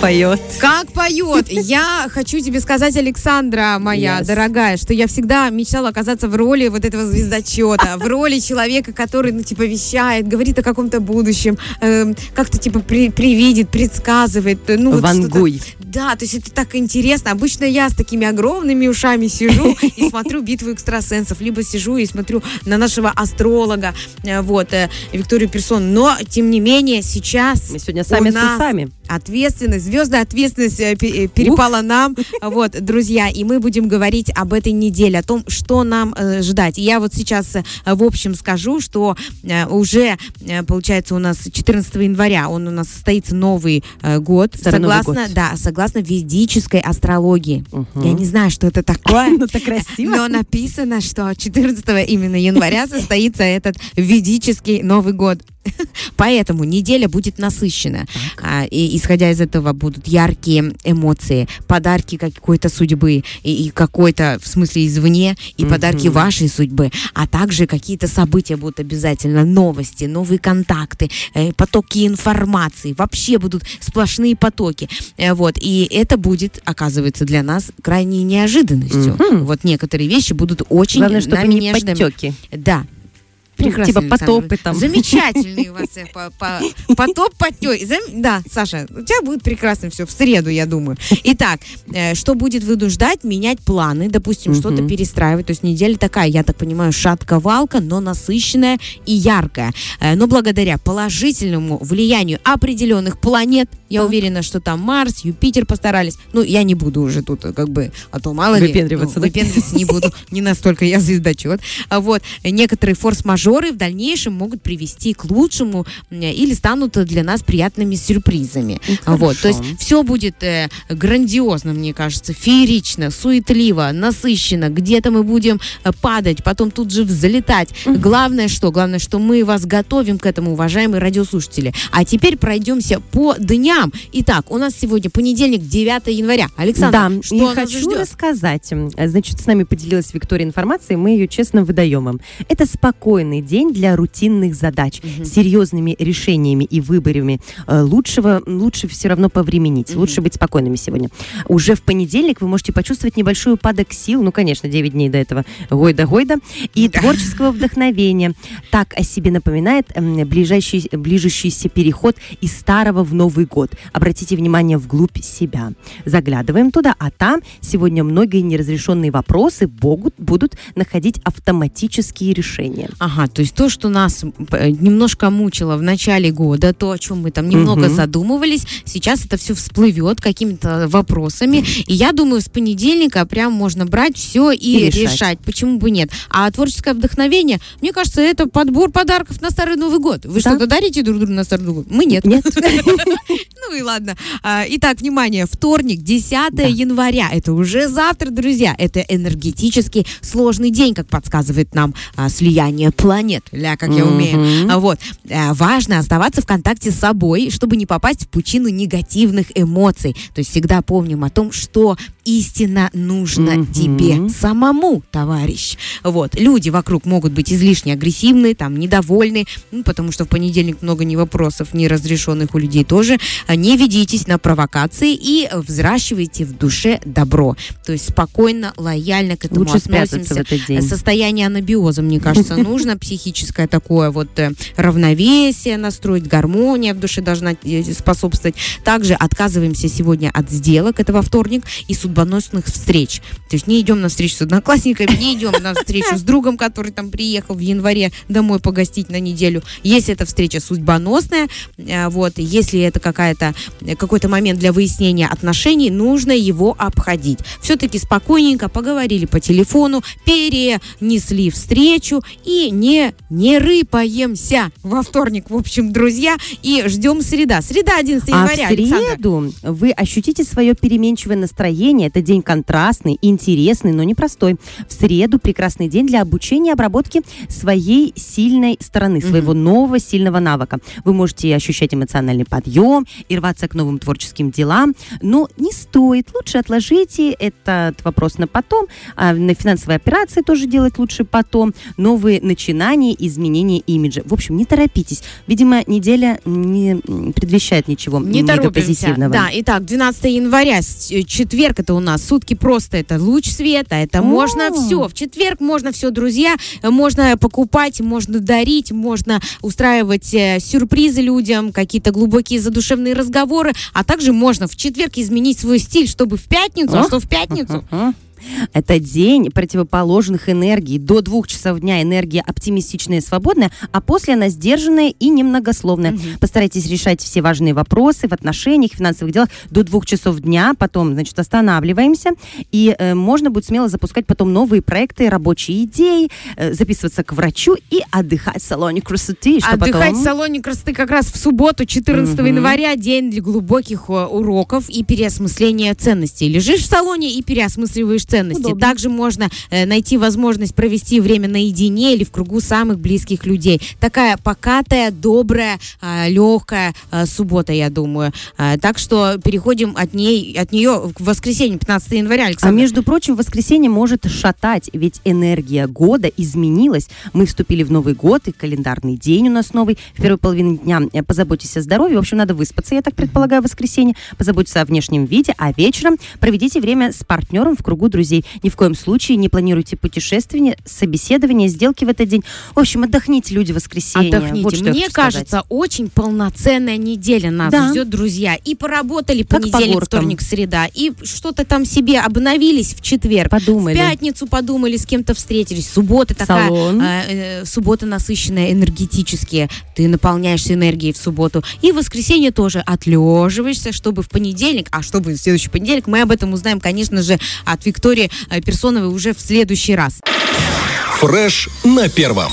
Поет. Как поет! Я хочу тебе сказать, Александра, моя Yes. дорогая, что я всегда мечтала оказаться в роли вот этого звездочета, в роли человека, который, ну, типа, вещает, говорит о каком-то будущем, эм, как-то, типа, при- привидит, предсказывает. э, Ну, вот Вангуй. Да, то есть это так интересно. Обычно я с такими огромными ушами сижу и смотрю битву экстрасенсов, либо сижу и смотрю на нашего астролога, э, вот, э, Викторию Персон. Но, тем не менее, сейчас Мы сегодня сами у с нас усами. Ответственность, звездная ответственность э, э, перепала нам, вот, друзья, и мы будем говорить об этой неделе, о том, что нам э, ждать. И я вот сейчас, э, в общем, скажу, что э, уже, э, получается, у нас 14 января, он у нас состоится Новый э, год, Старый Новый согласно, год. да, согласно ведической астрологии. Мгм. Я не знаю, что это такое. Ну, так красиво. Но написано, что 14 именно января состоится этот ведический Новый год. Поэтому неделя будет насыщена. А, и исходя из этого будут яркие эмоции, подарки какой-то судьбы и, и какой-то, в смысле, извне, и подарки вашей судьбы, а также какие-то события будут обязательно, новости, новые контакты, э, потоки информации, вообще будут сплошные потоки. Э, вот, и это будет, оказывается, для нас крайней неожиданностью. Мгм. Вот некоторые вещи будут очень Главное, чтобы нами не нежными. подтеки. Да. Ну, типа Александр. потопы там. Замечательный у вас э, по- по- потоп. Зам- Да, Саша, у тебя будет прекрасно все в среду, я думаю. Итак, э, что будет вынуждать менять планы, допустим, что-то перестраивать. То есть неделя такая, я так понимаю, шатковалка, но насыщенная и яркая. Э, Но благодаря положительному влиянию определенных планет, я Так. уверена, что там Марс, Юпитер постарались. Ну, я не буду уже тут э, как бы, а то мало ли. Выпендриваться, ну, да? выпендриваться не буду. Не настолько я звездочет. А Вот. Некоторые форс-мажоры в дальнейшем могут привести к лучшему или станут для нас приятными сюрпризами. Ну, Вот. То есть все будет э, грандиозно, мне кажется, феерично, суетливо, насыщенно. Где-то мы будем э, падать, потом тут же взлетать. Главное что? Главное, что мы вас готовим к этому, уважаемые радиослушатели. А теперь пройдемся по дням. Итак, у нас сегодня понедельник, 9 января. Александр, Да, что и хочу ждет? рассказать. М, Значит, с нами поделилась Виктория информацией, мы ее честно выдаем вам. Это спокойный день для рутинных задач, с серьезными решениями и выборами. Э, Лучшего, лучше все равно повременить, Мгм. лучше быть спокойными сегодня. Уже в понедельник вы можете почувствовать небольшой упадок сил, ну, конечно, 9 дней до этого, гойда-гойда, и Да. творческого вдохновения. Так о себе напоминает ближайший, ближущийся переход из старого в Новый год. Обратите внимание вглубь себя. Заглядываем туда, а там сегодня многие неразрешенные вопросы могут, будут находить автоматические решения. Ага, то есть то, что нас э, немножко мучило в начале года, то, о чем мы там немного Мгм. задумывались, сейчас это все всплывет какими-то вопросами. И я думаю, с понедельника прям можно брать все и, И решать. решать. Почему бы нет? А творческое вдохновение, мне кажется, это подбор подарков на Старый Новый год. Вы Да. что-то дарите друг другу на Старый Новый год? Мы нет. Нет? Ну и ладно. А, Итак, внимание, вторник, 10 Да. января. Это уже завтра, друзья. Это энергетически сложный день, как подсказывает нам а, слияние планет. Ля, как я умею. А, Вот. А, Важно оставаться в контакте с собой, чтобы не попасть в пучину негативных эмоций. То есть всегда помним о том, что истинно нужно Мгм. тебе самому, товарищ. Вот. Люди вокруг могут быть излишне агрессивны, там, недовольны, ну, потому что в понедельник много не вопросов, неразрешенных у людей тоже. А, Не ведитесь на провокации и взращивайте в душе добро. То есть спокойно, лояльно к этому Лучше спрятаться в относимся. этот день. Состояние анабиоза, мне кажется, нужно, психическое такое вот э, равновесие настроить, гармония в душе должна э, способствовать. Также отказываемся сегодня от сделок, это во вторник, и судьбоносных встреч. То есть не идем на встречу с одноклассниками, не идем на встречу с другом, который там приехал в январе домой погостить на неделю. Если эта встреча судьбоносная, э, вот, если это какая-то, э, какой-то момент для выяснения отношений, нужно его обходить. Все-таки спокойненько поговорили по телефону, перенесли встречу и не, не рыпаемся во вторник, в общем, друзья, и ждем среда. Среда 11 А в января, Александр. среду вы ощутите свое переменчивое настроение внимание, это день контрастный, интересный, но непростой. В среду прекрасный день для обучения и обработки своей сильной стороны, своего mm-hmm. нового сильного навыка. Вы можете ощущать эмоциональный подъем и рваться к новым творческим делам, но не стоит. Лучше отложите этот вопрос на потом. А на финансовые операции тоже делать лучше потом. Новые начинания, изменения имиджа. В общем, не торопитесь. Видимо, неделя не предвещает ничего не позитивного. Да, итак, 12 января, э, четверг это у нас, сутки просто это луч света, это можно все. В четверг можно все, друзья, можно покупать, можно дарить, можно устраивать э, сюрпризы людям, какие-то глубокие задушевные разговоры, а также можно в четверг изменить свой стиль, чтобы в пятницу, а что в пятницу? Это день противоположных энергий. До двух часов дня энергия оптимистичная и свободная, а после она сдержанная и немногословная. Угу. Постарайтесь решать все важные вопросы в отношениях, финансовых делах до двух часов дня, потом, значит, останавливаемся, и э, можно будет смело запускать потом новые проекты, рабочие идеи, э, записываться к врачу и отдыхать в салоне красоты. Что отдыхать потом... в салоне красоты как раз в субботу, 14 угу. января, день для глубоких э, уроков и переосмысления ценностей. Лежишь в салоне и переосмысливаешь ценности. Удобно. Также можно э, найти возможность провести время наедине или в кругу самых близких людей. Такая покатая, добрая, э, легкая э, суббота, я думаю. Э, так что переходим от, ней, от нее к воскресенью, 15 января, Александр. А между прочим, воскресенье может шатать, ведь энергия года изменилась. Мы вступили в Новый год, и календарный день у нас новый. В первой половине дня э, позаботьтесь о здоровье. В общем, надо выспаться, я так предполагаю, в воскресенье. Позаботьтесь о внешнем виде, а вечером проведите время с партнером в кругу друзей. Ни в коем случае не планируйте путешествия, собеседования, сделки в этот день. В общем, отдохните, люди, воскресенье. Отдохните. Вот Мне кажется, сказать. очень полноценная неделя нас да. ждет, друзья. И поработали как понедельник, по вторник, среда. И что-то там себе обновились в четверг. Подумали. В пятницу подумали, с кем-то встретились. Суббота такая. Салон. Э, э, суббота насыщенная энергетически. Ты наполняешься энергией в субботу. И в воскресенье тоже отлеживаешься, чтобы в понедельник, а чтобы в следующий понедельник, мы об этом узнаем, конечно же, от Виктории Э, Персоновой уже в следующий раз. Фреш на первом.